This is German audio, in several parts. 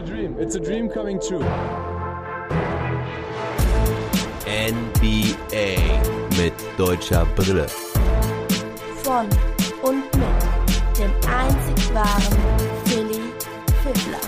a dream. It's a dream coming true. NBA mit deutscher Brille. Von und mit dem einzig wahren Philly Fiddler.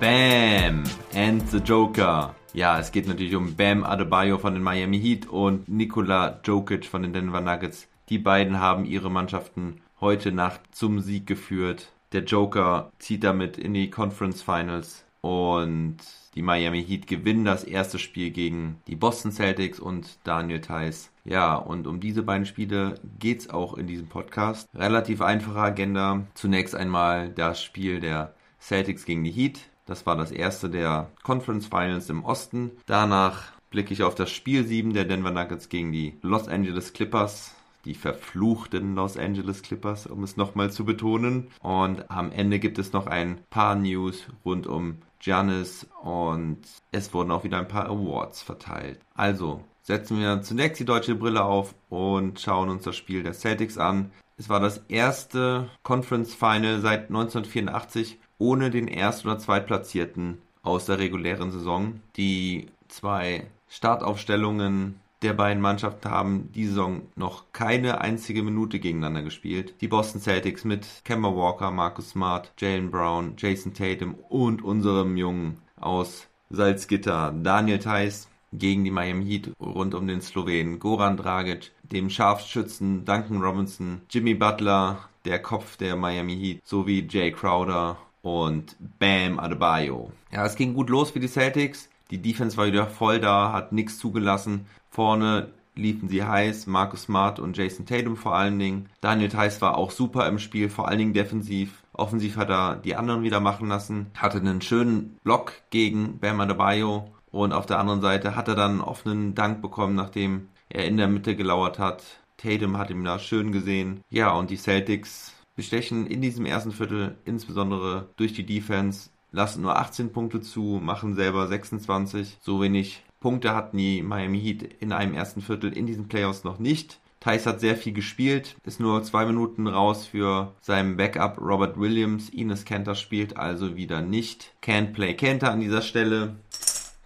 Bam! And the Joker. Ja, es geht natürlich um Bam Adebayo von den Miami Heat und Nikola Jokic von den Denver Nuggets. Die beiden haben ihre Mannschaften heute Nacht zum Sieg geführt. Der Joker zieht damit in die Conference Finals und die Miami Heat gewinnen das erste Spiel gegen die Boston Celtics und Daniel Theiss. Ja, und um diese beiden Spiele geht's auch in diesem Podcast. Relativ einfache Agenda. Zunächst einmal das Spiel der Celtics gegen die Heat. Das war das erste der Conference Finals im Osten. Danach blicke ich auf das Spiel 7 der Denver Nuggets gegen die Los Angeles Clippers die verfluchten Los Angeles Clippers, um es nochmal zu betonen. Und am Ende gibt es noch ein paar News rund um Giannis und es wurden auch wieder ein paar Awards verteilt. Also setzen wir zunächst die deutsche Brille auf und schauen uns das Spiel der Celtics an. Es war das erste Conference Final seit 1984 ohne den erst- oder zweitplatzierten aus der regulären Saison. Die zwei Startaufstellungen der beiden Mannschaften haben die Saison noch keine einzige Minute gegeneinander gespielt. Die Boston Celtics mit Kemba Walker, Marcus Smart, Jalen Brown, Jason Tatum und unserem Jungen aus Salzgitter, Daniel Theiss gegen die Miami Heat rund um den Slowenen Goran Dragic, dem Scharfschützen Duncan Robinson, Jimmy Butler, der Kopf der Miami Heat, sowie Jay Crowder und Bam Adebayo. Ja, es ging gut los für die Celtics. Die Defense war wieder voll da, hat nichts zugelassen. Vorne liefen sie heiß, Marcus Smart und Jason Tatum vor allen Dingen. Daniel Theiss war auch super im Spiel, vor allen Dingen defensiv. Offensiv hat er die anderen wieder machen lassen, hatte einen schönen Block gegen Bam Adebayo und auf der anderen Seite hat er dann einen offenen Dank bekommen, nachdem er in der Mitte gelauert hat. Tatum hat ihn da schön gesehen. Ja, und die Celtics bestechen in diesem ersten Viertel insbesondere durch die Defense, lassen nur 18 Punkte zu, machen selber 26. So wenig Punkte hatten die Miami Heat in einem ersten Viertel in diesen Playoffs noch nicht. Thais hat sehr viel gespielt, ist nur zwei Minuten raus für seinen Backup Robert Williams. Ines Kenter spielt also wieder nicht. Can't play Kenter an dieser Stelle.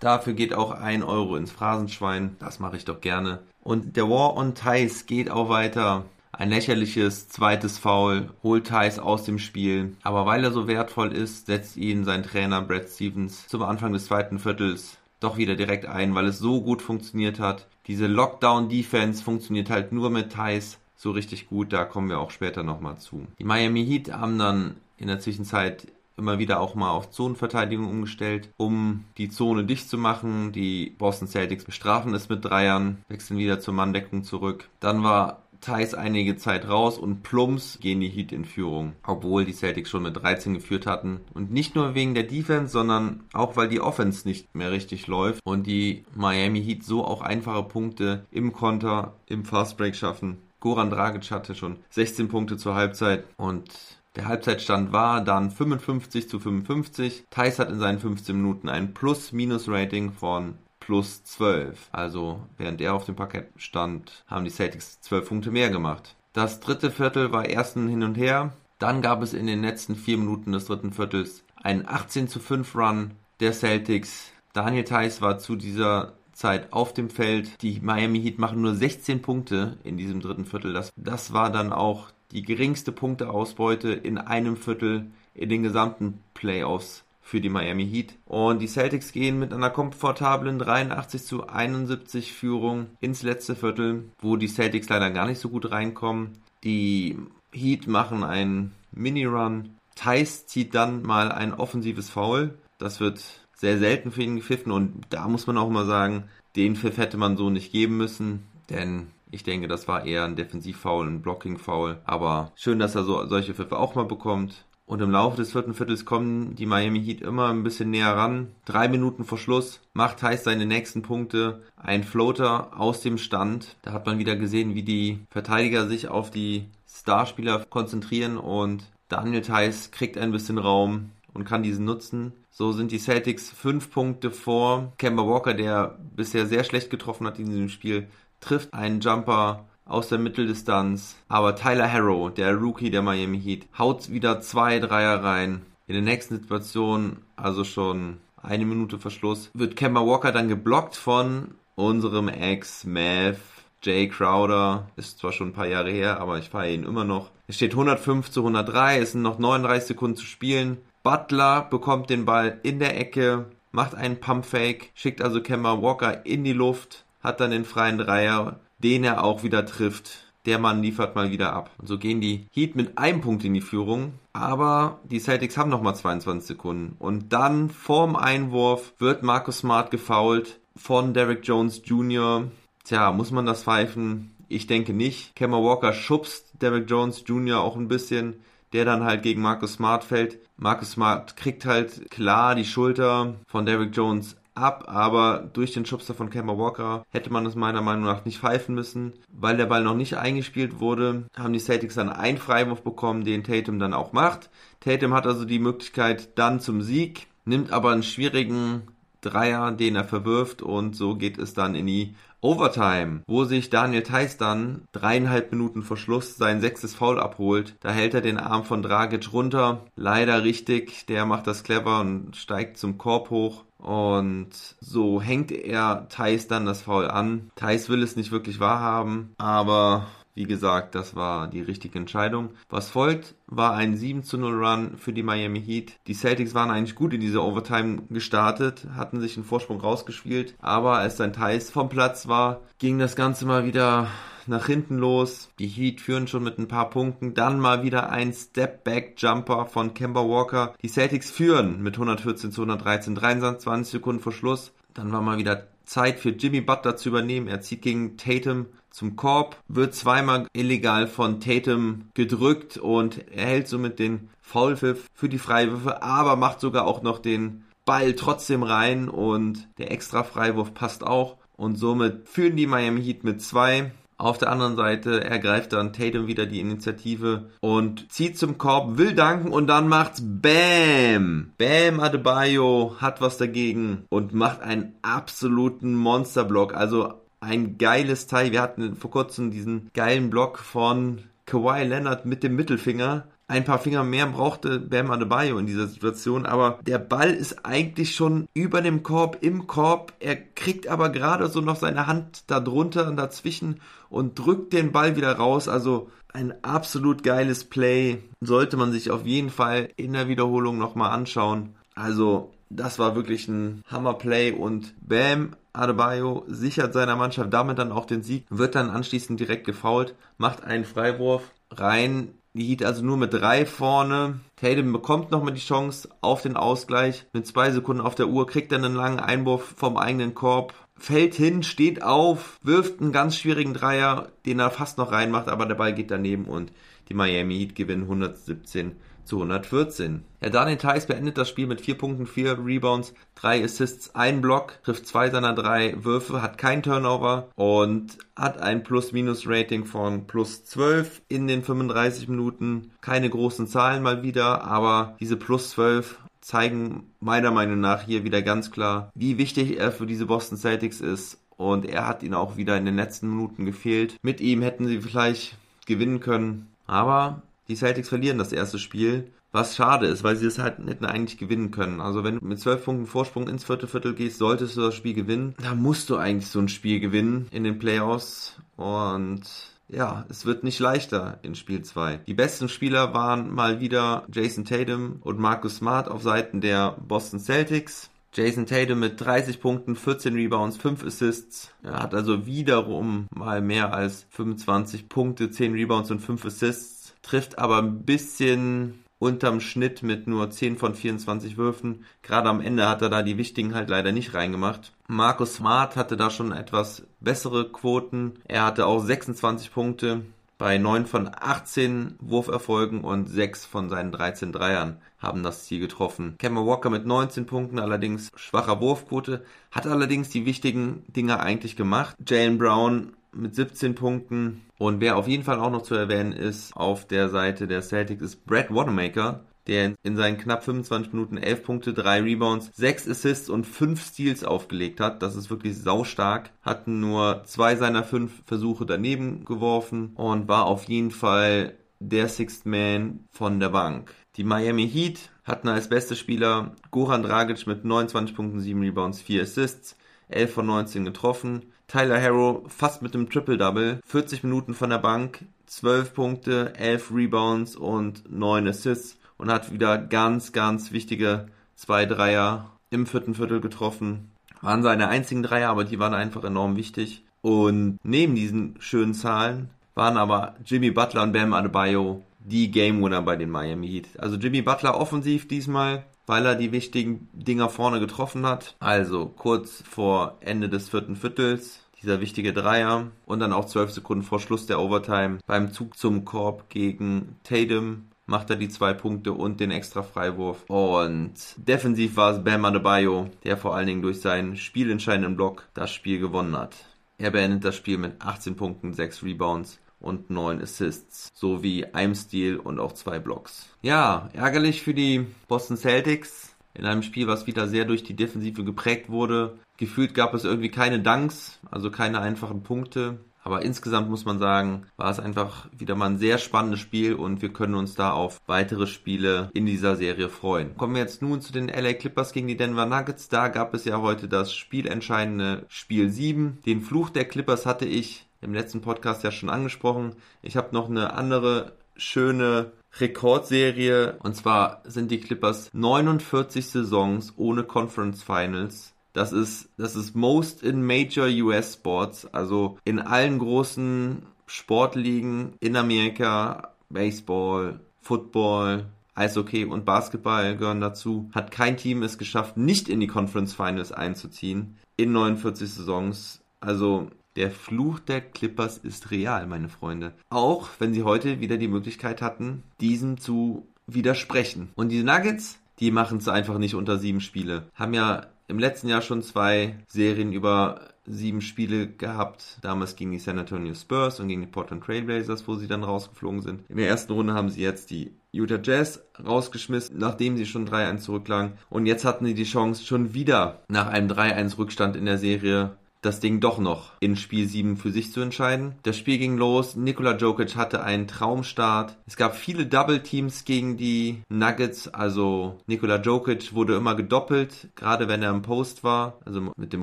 Dafür geht auch ein Euro ins Phrasenschwein. Das mache ich doch gerne. Und der War on Thais geht auch weiter. Ein lächerliches zweites Foul holt Thais aus dem Spiel. Aber weil er so wertvoll ist, setzt ihn sein Trainer Brad Stevens zum Anfang des zweiten Viertels doch wieder direkt ein, weil es so gut funktioniert hat. Diese Lockdown-Defense funktioniert halt nur mit Thais so richtig gut, da kommen wir auch später nochmal zu. Die Miami Heat haben dann in der Zwischenzeit immer wieder auch mal auf Zonenverteidigung umgestellt, um die Zone dicht zu machen. Die Boston Celtics bestrafen es mit Dreiern, wechseln wieder zur Manndeckung zurück. Dann war Thais einige Zeit raus und plumps gehen die Heat in Führung, obwohl die Celtics schon mit 13 geführt hatten. Und nicht nur wegen der Defense, sondern auch weil die Offense nicht mehr richtig läuft und die Miami Heat so auch einfache Punkte im Konter, im Fastbreak schaffen. Goran Dragic hatte schon 16 Punkte zur Halbzeit und der Halbzeitstand war dann 55 zu 55. Thais hat in seinen 15 Minuten ein Plus-Minus-Rating von plus 12. Also während er auf dem Parkett stand, haben die Celtics 12 Punkte mehr gemacht. Das dritte Viertel war ersten hin und her. Dann gab es in den letzten vier Minuten des dritten Viertels einen 18 zu 5 Run der Celtics. Daniel Theiss war zu dieser Zeit auf dem Feld. Die Miami Heat machen nur 16 Punkte in diesem dritten Viertel. Das, das war dann auch die geringste Punkteausbeute in einem Viertel in den gesamten Playoffs für die Miami Heat. Und die Celtics gehen mit einer komfortablen 83 zu 71 Führung ins letzte Viertel, wo die Celtics leider gar nicht so gut reinkommen. Die Heat machen einen Mini-Run. Thais zieht dann mal ein offensives Foul. Das wird sehr selten für ihn gepfiffen und da muss man auch mal sagen, den Pfiff hätte man so nicht geben müssen, denn ich denke, das war eher ein Defensivfoul, ein Blocking-Foul. Aber schön, dass er so, solche Pfiffe auch mal bekommt. Und im Laufe des vierten Viertels kommen die Miami Heat immer ein bisschen näher ran. Drei Minuten vor Schluss macht Heiß seine nächsten Punkte. Ein Floater aus dem Stand. Da hat man wieder gesehen, wie die Verteidiger sich auf die Starspieler konzentrieren und Daniel Theiss kriegt ein bisschen Raum und kann diesen nutzen. So sind die Celtics fünf Punkte vor. Kemba Walker, der bisher sehr schlecht getroffen hat in diesem Spiel, trifft einen Jumper aus der Mitteldistanz. Aber Tyler Harrow, der Rookie der Miami Heat, haut wieder zwei Dreier rein. In der nächsten Situation, also schon eine Minute Verschluss, wird Kemba Walker dann geblockt von unserem Ex-Mav Jay Crowder. Ist zwar schon ein paar Jahre her, aber ich feiere ihn immer noch. Es steht 105 zu 103, es sind noch 39 Sekunden zu spielen. Butler bekommt den Ball in der Ecke, macht einen Pump-Fake, schickt also Kemba Walker in die Luft, hat dann den freien Dreier, den er auch wieder trifft. Der Mann liefert mal wieder ab. Und so gehen die Heat mit einem Punkt in die Führung. Aber die Celtics haben nochmal 22 Sekunden. Und dann vorm Einwurf wird Marcus Smart gefoult von Derek Jones Jr. Tja, muss man das pfeifen? Ich denke nicht. Kemba Walker schubst Derek Jones Jr. auch ein bisschen der dann halt gegen Marcus Smart fällt. Marcus Smart kriegt halt klar die Schulter von Derrick Jones ab, aber durch den Schubster von Kemba Walker hätte man es meiner Meinung nach nicht pfeifen müssen. Weil der Ball noch nicht eingespielt wurde, haben die Celtics dann einen Freiwurf bekommen, den Tatum dann auch macht. Tatum hat also die Möglichkeit dann zum Sieg, nimmt aber einen schwierigen Dreier, den er verwirft und so geht es dann in die Overtime, wo sich Daniel Theiss dann dreieinhalb Minuten vor Schluss sein sechstes Foul abholt. Da hält er den Arm von Dragic runter. Leider richtig. Der macht das clever und steigt zum Korb hoch. Und so hängt er Thais dann das Foul an. Thais will es nicht wirklich wahrhaben, aber wie gesagt, das war die richtige Entscheidung. Was folgt, war ein 7 zu 0 Run für die Miami Heat. Die Celtics waren eigentlich gut in diese Overtime gestartet, hatten sich einen Vorsprung rausgespielt, aber als dann Thais vom Platz war, ging das Ganze mal wieder nach hinten los. Die Heat führen schon mit ein paar Punkten. Dann mal wieder ein Step-Back-Jumper von Kemba Walker. Die Celtics führen mit 114 zu 113, 23 Sekunden vor Schluss. Dann war mal wieder Zeit für Jimmy Butler zu übernehmen. Er zieht gegen Tatum zum Korb, wird zweimal illegal von Tatum gedrückt und erhält somit den Foulpfiff für die Freiwürfe, aber macht sogar auch noch den Ball trotzdem rein und der extra Freiwurf passt auch. Und somit führen die Miami Heat mit zwei. Auf der anderen Seite ergreift dann Tatum wieder die Initiative und zieht zum Korb, will danken und dann macht's Bam! Bam Adebayo hat was dagegen und macht einen absoluten Monsterblock. Also ein geiles Teil. Wir hatten vor kurzem diesen geilen Block von Kawhi Leonard mit dem Mittelfinger. Ein paar Finger mehr brauchte Bam Adebayo in dieser Situation, aber der Ball ist eigentlich schon über dem Korb, im Korb. Er kriegt aber gerade so noch seine Hand da drunter und dazwischen und drückt den Ball wieder raus. Also ein absolut geiles Play. Sollte man sich auf jeden Fall in der Wiederholung nochmal anschauen. Also, das war wirklich ein Hammer-Play und Bam Adebayo sichert seiner Mannschaft damit dann auch den Sieg, wird dann anschließend direkt gefault, macht einen Freiwurf rein. Die Heat also nur mit drei vorne. Tatum bekommt nochmal die Chance auf den Ausgleich. Mit zwei Sekunden auf der Uhr kriegt er einen langen Einwurf vom eigenen Korb. Fällt hin, steht auf, wirft einen ganz schwierigen Dreier, den er fast noch reinmacht, aber der Ball geht daneben und die Miami Heat gewinnen 117 zu 114. Ja, Daniel Theiss beendet das Spiel mit 4 Punkten, 4 Rebounds, 3 Assists, 1 Block, trifft zwei seiner drei Würfe, hat kein Turnover und hat ein Plus-Minus-Rating von plus 12 in den 35 Minuten. Keine großen Zahlen mal wieder, aber diese plus 12 zeigen meiner Meinung nach hier wieder ganz klar, wie wichtig er für diese Boston Celtics ist. Und er hat ihn auch wieder in den letzten Minuten gefehlt. Mit ihm hätten sie vielleicht gewinnen können. Aber die Celtics verlieren das erste Spiel, was schade ist, weil sie es halt hätten eigentlich gewinnen können. Also wenn du mit zwölf Punkten Vorsprung ins vierte Viertel gehst, solltest du das Spiel gewinnen. Da musst du eigentlich so ein Spiel gewinnen in den Playoffs und ja, es wird nicht leichter in Spiel 2. Die besten Spieler waren mal wieder Jason Tatum und Marcus Smart auf Seiten der Boston Celtics. Jason Tatum mit 30 Punkten, 14 Rebounds, 5 Assists. Er hat also wiederum mal mehr als 25 Punkte, 10 Rebounds und 5 Assists trifft aber ein bisschen unterm Schnitt mit nur 10 von 24 Würfen. Gerade am Ende hat er da die wichtigen halt leider nicht reingemacht. Markus Smart hatte da schon etwas bessere Quoten. Er hatte auch 26 Punkte bei 9 von 18 Wurferfolgen und 6 von seinen 13 Dreiern haben das Ziel getroffen. Cameron Walker mit 19 Punkten, allerdings schwacher Wurfquote, hat allerdings die wichtigen Dinge eigentlich gemacht. Jalen Brown mit 17 Punkten. Und wer auf jeden Fall auch noch zu erwähnen ist auf der Seite der Celtics ist Brad Wanamaker, der in seinen knapp 25 Minuten 11 Punkte, 3 Rebounds, 6 Assists und 5 Steals aufgelegt hat. Das ist wirklich saustark. Hat nur zwei seiner fünf Versuche daneben geworfen und war auf jeden Fall der Sixth Man von der Bank. Die Miami Heat hatten als beste Spieler Goran Dragic mit 29 Punkten, 7 Rebounds, 4 Assists, 11 von 19 getroffen. Tyler Harrow fast mit einem Triple-Double, 40 Minuten von der Bank, 12 Punkte, 11 Rebounds und 9 Assists und hat wieder ganz, ganz wichtige zwei Dreier im vierten Viertel getroffen. Waren seine einzigen Dreier, aber die waren einfach enorm wichtig. Und neben diesen schönen Zahlen waren aber Jimmy Butler und Bam Adebayo die Game Winner bei den Miami Heat. Also Jimmy Butler offensiv diesmal, weil er die wichtigen Dinger vorne getroffen hat. Also kurz vor Ende des vierten Viertels dieser wichtige Dreier und dann auch zwölf Sekunden vor Schluss der Overtime beim Zug zum Korb gegen Tatum macht er die zwei Punkte und den extra Freiwurf. Und defensiv war es Bam Adebayo, der vor allen Dingen durch seinen spielentscheidenden Block das Spiel gewonnen hat. Er beendet das Spiel mit 18 Punkten, 6 Rebounds und 9 Assists, sowie einem Steal und auch zwei Blocks. Ja, ärgerlich für die Boston Celtics. In einem Spiel, was wieder sehr durch die Defensive geprägt wurde. Gefühlt gab es irgendwie keine Dunks, also keine einfachen Punkte. Aber insgesamt muss man sagen, war es einfach wieder mal ein sehr spannendes Spiel und wir können uns da auf weitere Spiele in dieser Serie freuen. Kommen wir jetzt nun zu den LA Clippers gegen die Denver Nuggets. Da gab es ja heute das spielentscheidende Spiel 7. Den Fluch der Clippers hatte ich im letzten Podcast ja schon angesprochen. Ich habe noch eine andere schöne Rekordserie und zwar sind die Clippers 49 Saisons ohne Conference Finals das ist, das ist most in major US Sports, also in allen großen Sportligen in Amerika, Baseball, Football, Eishockey und Basketball gehören dazu. Hat kein Team es geschafft, nicht in die Conference Finals einzuziehen in 49 Saisons. Also der Fluch der Clippers ist real, meine Freunde. Auch wenn sie heute wieder die Möglichkeit hatten, diesem zu widersprechen. Und die Nuggets, die machen es einfach nicht unter sieben Spiele. Haben ja im letzten Jahr schon zwei Serien über sieben Spiele gehabt. Damals gegen die San Antonio Spurs und gegen die Portland Trailblazers, wo sie dann rausgeflogen sind. In der ersten Runde haben sie jetzt die Utah Jazz rausgeschmissen, nachdem sie schon 3-1 zurücklagen. Und jetzt hatten sie die Chance, schon wieder nach einem 3-1 Rückstand in der Serie das Ding doch noch in Spiel 7 für sich zu entscheiden. Das Spiel ging los, Nikola Jokic hatte einen Traumstart. Es gab viele Double Teams gegen die Nuggets, also Nikola Jokic wurde immer gedoppelt, gerade wenn er im Post war, also mit dem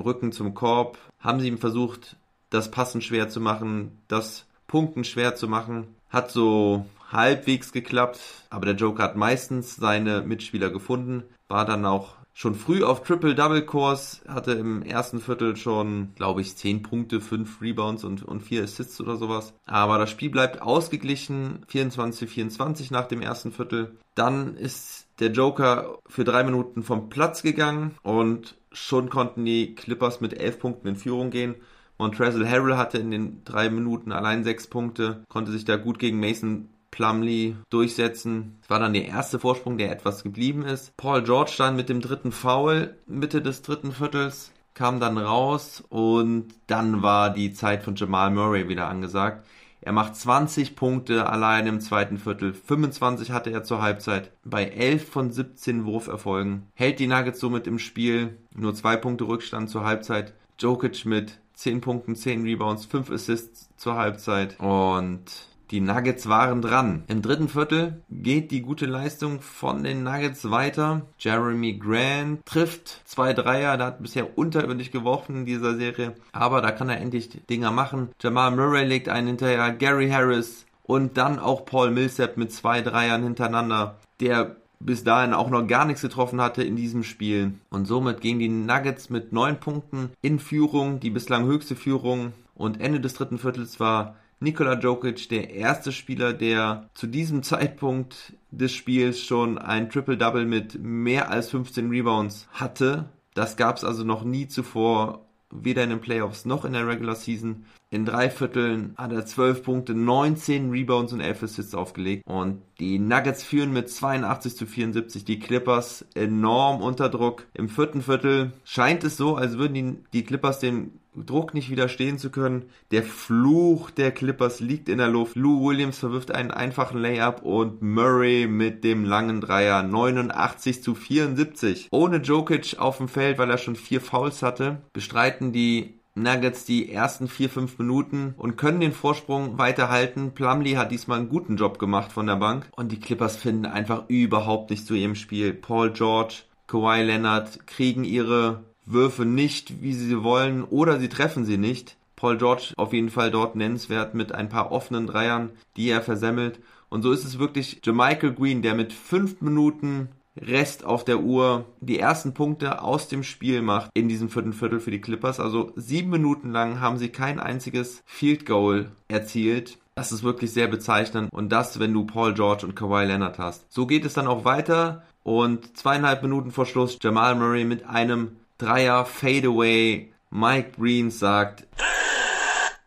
Rücken zum Korb, haben sie ihm versucht, das Passen schwer zu machen, das Punkten schwer zu machen. Hat so halbwegs geklappt, aber der Joker hat meistens seine Mitspieler gefunden, war dann auch schon früh auf Triple-Double-Kurs, hatte im ersten Viertel schon, glaube ich, 10 Punkte, 5 Rebounds und, und 4 Assists oder sowas. Aber das Spiel bleibt ausgeglichen, 24-24 nach dem ersten Viertel. Dann ist der Joker für drei Minuten vom Platz gegangen und schon konnten die Clippers mit 11 Punkten in Führung gehen. Montrezl Harrell hatte in den drei Minuten allein sechs Punkte, konnte sich da gut gegen Mason Plumlee durchsetzen. Das war dann der erste Vorsprung, der etwas geblieben ist. Paul George dann mit dem dritten Foul Mitte des dritten Viertels kam dann raus und dann war die Zeit von Jamal Murray wieder angesagt. Er macht 20 Punkte allein im zweiten Viertel. 25 hatte er zur Halbzeit. Bei 11 von 17 Wurferfolgen. Hält die Nuggets somit im Spiel. Nur zwei Punkte Rückstand zur Halbzeit. Jokic mit 10 Punkten, 10 Rebounds, 5 Assists zur Halbzeit. Und die Nuggets waren dran. Im dritten Viertel geht die gute Leistung von den Nuggets weiter. Jeremy Grant trifft zwei Dreier, der hat bisher unterirdisch geworfen in dieser Serie, aber da kann er endlich Dinger machen. Jamal Murray legt einen hinterher, Gary Harris und dann auch Paul Millsap mit zwei Dreiern hintereinander, der bis dahin auch noch gar nichts getroffen hatte in diesem Spiel. Und somit gehen die Nuggets mit neun Punkten in Führung, die bislang höchste Führung. Und Ende des dritten Viertels war Nikola Jokic der erste Spieler, der zu diesem Zeitpunkt des Spiels schon ein Triple-Double mit mehr als 15 Rebounds hatte. Das gab es also noch nie zuvor, weder in den Playoffs noch in der Regular Season. In drei Vierteln hat er 12 Punkte, 19 Rebounds und 11 Assists aufgelegt. Und die Nuggets führen mit 82 zu 74. Die Clippers enorm unter Druck. Im vierten Viertel scheint es so, als würden die, die Clippers den Druck nicht widerstehen zu können. Der Fluch der Clippers liegt in der Luft. Lou Williams verwirft einen einfachen Layup und Murray mit dem langen Dreier 89 zu 74. Ohne Jokic auf dem Feld, weil er schon vier Fouls hatte, bestreiten die Nuggets die ersten vier, fünf Minuten und können den Vorsprung weiterhalten. Plumlee hat diesmal einen guten Job gemacht von der Bank und die Clippers finden einfach überhaupt nicht zu ihrem Spiel. Paul George, Kawhi Leonard kriegen ihre Würfe nicht, wie sie wollen oder sie treffen sie nicht. Paul George auf jeden Fall dort nennenswert mit ein paar offenen Dreiern, die er versemmelt. Und so ist es wirklich Jermichael Green, der mit fünf Minuten Rest auf der Uhr die ersten Punkte aus dem Spiel macht in diesem vierten Viertel für die Clippers. Also sieben Minuten lang haben sie kein einziges Field Goal erzielt. Das ist wirklich sehr bezeichnend und das, wenn du Paul George und Kawhi Leonard hast. So geht es dann auch weiter und zweieinhalb Minuten vor Schluss Jamal Murray mit einem Dreier Fadeaway. Mike Green sagt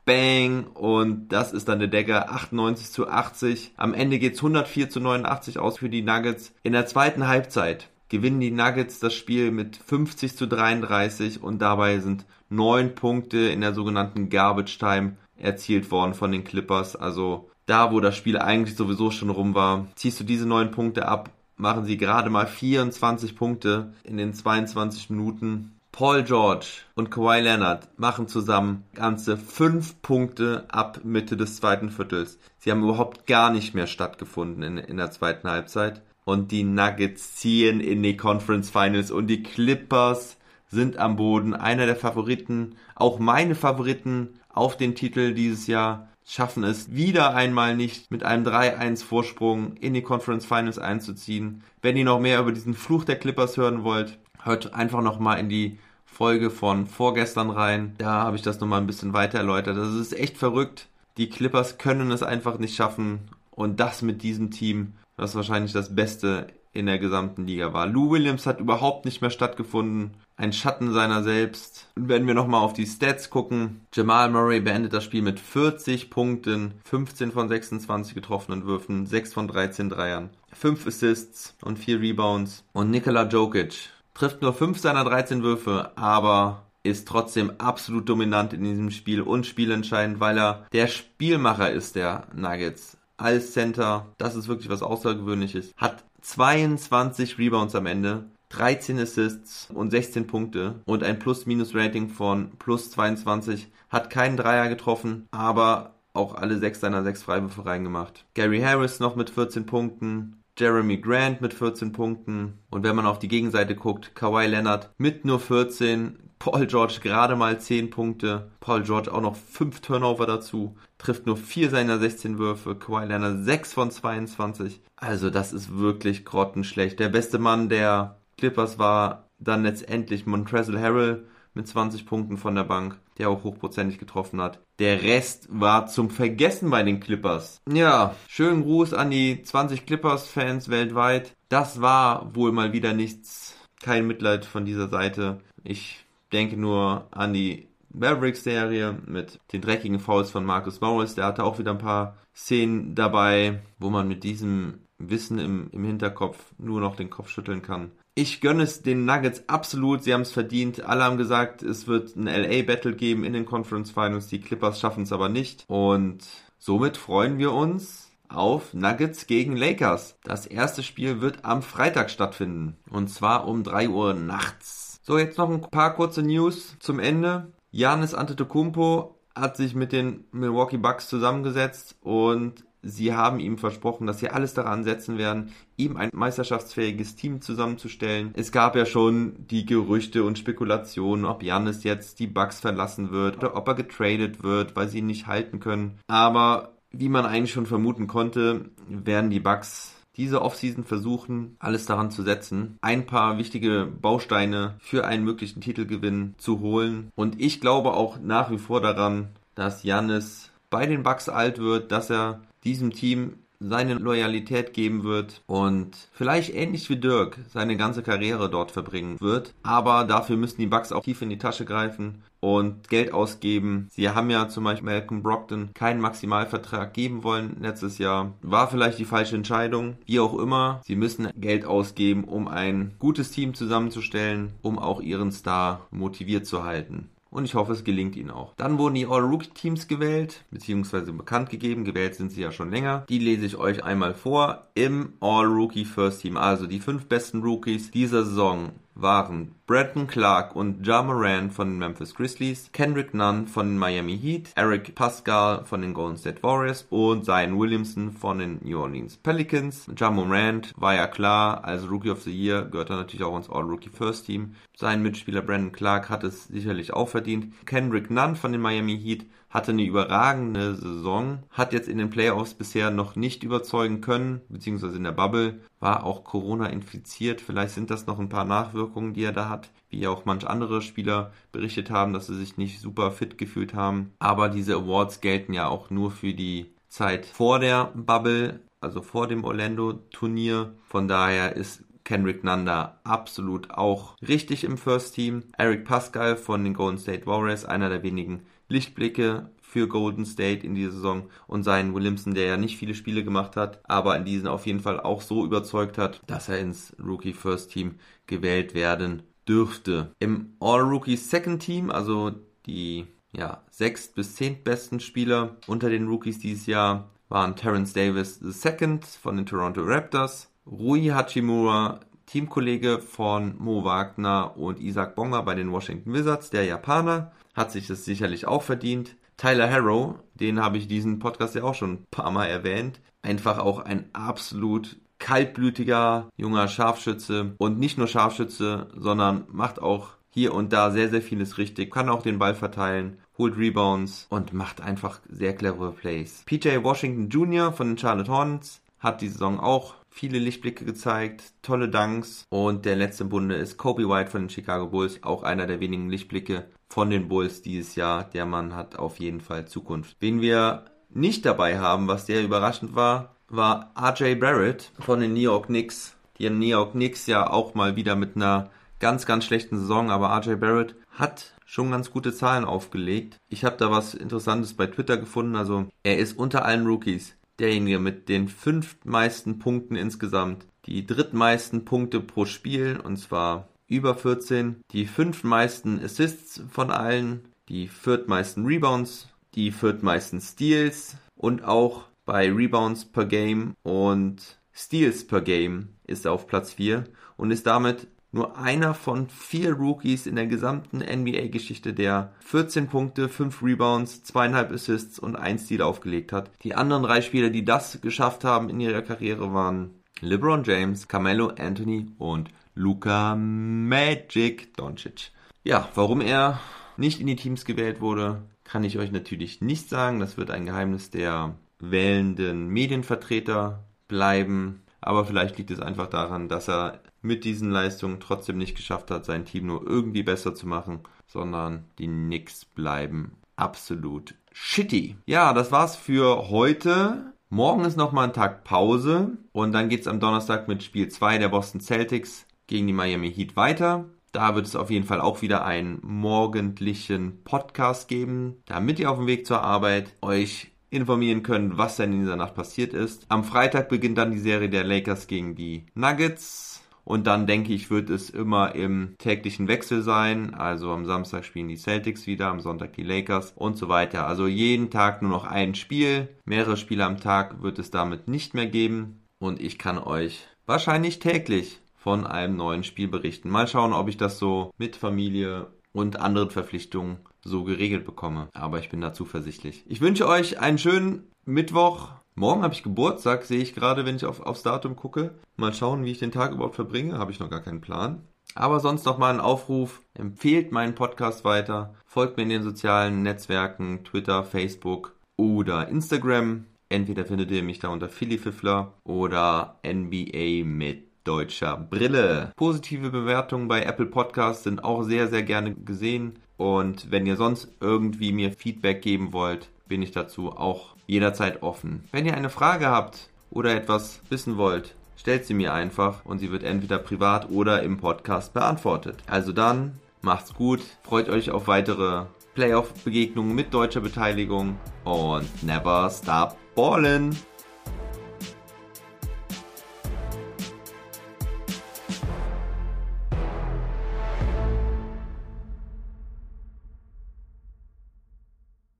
Bang und das ist dann der Decker 98 zu 80. Am Ende geht's 104 zu 89 aus für die Nuggets. In der zweiten Halbzeit gewinnen die Nuggets das Spiel mit 50 zu 33 und dabei sind neun Punkte in der sogenannten Garbage Time erzielt worden von den Clippers. Also da, wo das Spiel eigentlich sowieso schon rum war, ziehst du diese neun Punkte ab, machen sie gerade mal 24 Punkte in den 22 Minuten. Paul George und Kawhi Leonard machen zusammen ganze fünf Punkte ab Mitte des zweiten Viertels. Sie haben überhaupt gar nicht mehr stattgefunden in, in der zweiten Halbzeit. Und die Nuggets ziehen in die Conference Finals und die Clippers sind am Boden. Einer der Favoriten, auch meine Favoriten auf den Titel dieses Jahr, schaffen es wieder einmal nicht mit einem 3-1 Vorsprung in die Conference Finals einzuziehen. Wenn ihr noch mehr über diesen Fluch der Clippers hören wollt, hört einfach nochmal in die Folge von vorgestern rein. Da habe ich das nochmal ein bisschen weiter erläutert. Das ist echt verrückt. Die Clippers können es einfach nicht schaffen. Und das mit diesem Team, das wahrscheinlich das Beste in der gesamten Liga war. Lou Williams hat überhaupt nicht mehr stattgefunden. Ein Schatten seiner selbst. Und wenn wir nochmal auf die Stats gucken, Jamal Murray beendet das Spiel mit 40 Punkten, 15 von 26 getroffenen Würfen, 6 von 13 Dreiern, 5 Assists und 4 Rebounds. Und Nikola Jokic trifft nur 5 seiner 13 Würfe, aber ist trotzdem absolut dominant in diesem Spiel und spielentscheidend, weil er der Spielmacher ist der Nuggets. Als Center, das ist wirklich was Außergewöhnliches, hat 22 Rebounds am Ende, 13 Assists und 16 Punkte und ein Plus-Minus-Rating von plus 22, hat keinen Dreier getroffen, aber auch alle sechs seiner sechs Freiwürfe reingemacht. Gary Harris noch mit 14 Punkten, Jeremy Grant mit 14 Punkten. Und wenn man auf die Gegenseite guckt, Kawhi Leonard mit nur 14, Paul George gerade mal 10 Punkte, Paul George auch noch 5 Turnover dazu, trifft nur 4 seiner 16 Würfe, Kawhi Leonard 6 von 22. Also das ist wirklich grottenschlecht. Der beste Mann der Clippers war dann letztendlich Montrezl Harrell mit 20 Punkten von der Bank, der auch hochprozentig getroffen hat. Der Rest war zum Vergessen bei den Clippers. Ja, schönen Gruß an die 20 Clippers-Fans weltweit. Das war wohl mal wieder nichts. Kein Mitleid von dieser Seite. Ich denke nur an die Mavericks-Serie mit den dreckigen Fouls von Marcus Morris. Der hatte auch wieder ein paar Szenen dabei, wo man mit diesem Wissen im, im Hinterkopf nur noch den Kopf schütteln kann. Ich gönne es den Nuggets absolut. Sie haben es verdient. Alle haben gesagt, es wird ein LA-Battle geben in den Conference Finals. Die Clippers schaffen es aber nicht. Und somit freuen wir uns auf Nuggets gegen Lakers. Das erste Spiel wird am Freitag stattfinden. Und zwar um 3 Uhr nachts. So, jetzt noch ein paar kurze News zum Ende. Janis Antetokounmpo hat sich mit den Milwaukee Bucks zusammengesetzt und Sie haben ihm versprochen, dass sie alles daran setzen werden, ihm ein meisterschaftsfähiges Team zusammenzustellen. Es gab ja schon die Gerüchte und Spekulationen, ob Janis jetzt die Bucks verlassen wird oder ob er getradet wird, weil sie ihn nicht halten können. Aber wie man eigentlich schon vermuten konnte, werden die Bucks diese Offseason versuchen, alles daran zu setzen, ein paar wichtige Bausteine für einen möglichen Titelgewinn zu holen. Und ich glaube auch nach wie vor daran, dass Janis bei den Bucks alt wird, dass er diesem Team seine Loyalität geben wird und vielleicht ähnlich wie Dirk seine ganze Karriere dort verbringen wird. Aber dafür müssen die Bucks auch tief in die Tasche greifen und Geld ausgeben. Sie haben ja zum Beispiel Malcolm Brockton keinen Maximalvertrag geben wollen letztes Jahr. War vielleicht die falsche Entscheidung. Wie auch immer, sie müssen Geld ausgeben, um ein gutes Team zusammenzustellen, um auch ihren Star motiviert zu halten und ich hoffe, es gelingt ihnen auch. Dann wurden die All-Rookie-Teams gewählt, beziehungsweise bekannt gegeben. Gewählt sind sie ja schon länger. Die lese ich euch einmal vor im All-Rookie First Team. Also die fünf besten Rookies dieser Saison waren Brandon Clark und Ja Moran von den Memphis Grizzlies, Kendrick Nunn von den Miami Heat, Eric Pascal von den Golden State Warriors und Zion Williamson von den New Orleans Pelicans. Ja Moran war ja klar, als Rookie of the Year gehört er natürlich auch ins All-Rookie First Team. Sein Mitspieler Brandon Clark hat es sicherlich auch verdient. Kendrick Nunn von den Miami Heat hatte eine überragende Saison, hat jetzt in den Playoffs bisher noch nicht überzeugen können, beziehungsweise in der Bubble war auch Corona infiziert. Vielleicht sind das noch ein paar Nachwirkungen, die er da hat, wie auch manch andere Spieler berichtet haben, dass sie sich nicht super fit gefühlt haben. Aber diese Awards gelten ja auch nur für die Zeit vor der Bubble, also vor dem Orlando-Turnier. Von daher ist Kendrick Nanda absolut auch richtig im First Team. Eric Pascal von den Golden State Warriors, einer der wenigen Lichtblicke für Golden State in dieser Saison und seinen Williamson, der ja nicht viele Spiele gemacht hat, aber in diesen auf jeden Fall auch so überzeugt hat, dass er ins Rookie First Team gewählt werden dürfte. Im All-Rookie Second Team, also die ja, sechst bis zehnt besten Spieler unter den Rookies dieses Jahr waren Terrence Davis II von den Toronto Raptors, Rui Hachimura, Teamkollege von Mo Wagner und Isaac Bonga bei den Washington Wizards, der Japaner, hat sich das sicherlich auch verdient. Tyler Harrow, den habe ich diesen Podcast ja auch schon ein paar Mal erwähnt. Einfach auch ein absolut kaltblütiger junger Scharfschütze und nicht nur Scharfschütze, sondern macht auch hier und da sehr, sehr vieles richtig, kann auch den Ball verteilen, holt Rebounds und macht einfach sehr clevere Plays. PJ Washington Jr. von den Charlotte Hornets hat die Saison auch viele Lichtblicke gezeigt, tolle Dunks und der letzte Bunde ist Kobe White von den Chicago Bulls, auch einer der wenigen Lichtblicke von den Bulls dieses Jahr. Der Mann hat auf jeden Fall Zukunft. Wen wir nicht dabei haben, was sehr überraschend war, war RJ Barrett von den New York Knicks. Die New York Knicks ja auch mal wieder mit einer ganz, ganz schlechten Saison, aber RJ Barrett hat schon ganz gute Zahlen aufgelegt. Ich habe da was Interessantes bei Twitter gefunden. Also er ist unter allen Rookies derjenige mit den fünftmeisten Punkten insgesamt, die drittmeisten Punkte pro Spiel und zwar über 14, die fünftmeisten Assists von allen, die viertmeisten Rebounds, die viertmeisten Steals und auch bei Rebounds per Game und Steals per Game ist er auf Platz 4 und ist damit nur einer von vier Rookies in der gesamten NBA-Geschichte, der 14 Punkte, 5 Rebounds, 2,5 Assists und 1 Steal aufgelegt hat. Die anderen drei Spieler, die das geschafft haben in ihrer Karriere, waren LeBron James, Carmelo Anthony und Luka Magic Doncic. Ja, warum er nicht in die Teams gewählt wurde, kann ich euch natürlich nicht sagen. Das wird ein Geheimnis der wählenden Medienvertreter bleiben. Aber vielleicht liegt es einfach daran, dass er mit diesen Leistungen trotzdem nicht geschafft hat, sein Team nur irgendwie besser zu machen, sondern die Knicks bleiben absolut shitty. Ja, das war's für heute. Morgen ist nochmal ein Tag Pause und dann geht's am Donnerstag mit Spiel 2 der Boston Celtics gegen die Miami Heat weiter. Da wird es auf jeden Fall auch wieder einen morgendlichen Podcast geben, damit ihr auf dem Weg zur Arbeit euch informieren könnt, was denn in dieser Nacht passiert ist. Am Freitag beginnt dann die Serie der Lakers gegen die Nuggets. Und dann denke ich, wird es immer im täglichen Wechsel sein. Also am Samstag spielen die Celtics wieder, am Sonntag die Lakers und so weiter. Also jeden Tag nur noch ein Spiel. Mehrere Spiele am Tag wird es damit nicht mehr geben. Und ich kann euch wahrscheinlich täglich von einem neuen Spiel berichten. Mal schauen, ob ich das so mit Familie und anderen Verpflichtungen so geregelt bekomme. Aber ich bin da zuversichtlich. Ich wünsche euch einen schönen Mittwoch. Morgen habe ich Geburtstag, sehe ich gerade, wenn ich auf, aufs Datum gucke. Mal schauen, wie ich den Tag überhaupt verbringe. Habe ich noch gar keinen Plan. Aber sonst noch mal ein Aufruf. Empfehlt meinen Podcast weiter. Folgt mir in den sozialen Netzwerken, Twitter, Facebook oder Instagram. Entweder findet ihr mich da unter Philly Fiffler oder NBA mit deutscher Brille. Positive Bewertungen bei Apple Podcasts sind auch sehr, sehr gerne gesehen. Und wenn ihr sonst irgendwie mir Feedback geben wollt, bin ich dazu auch jederzeit offen. Wenn ihr eine Frage habt oder etwas wissen wollt, stellt sie mir einfach und sie wird entweder privat oder im Podcast beantwortet. Also dann, macht's gut, freut euch auf weitere Playoff-Begegnungen mit deutscher Beteiligung und never stop ballin'!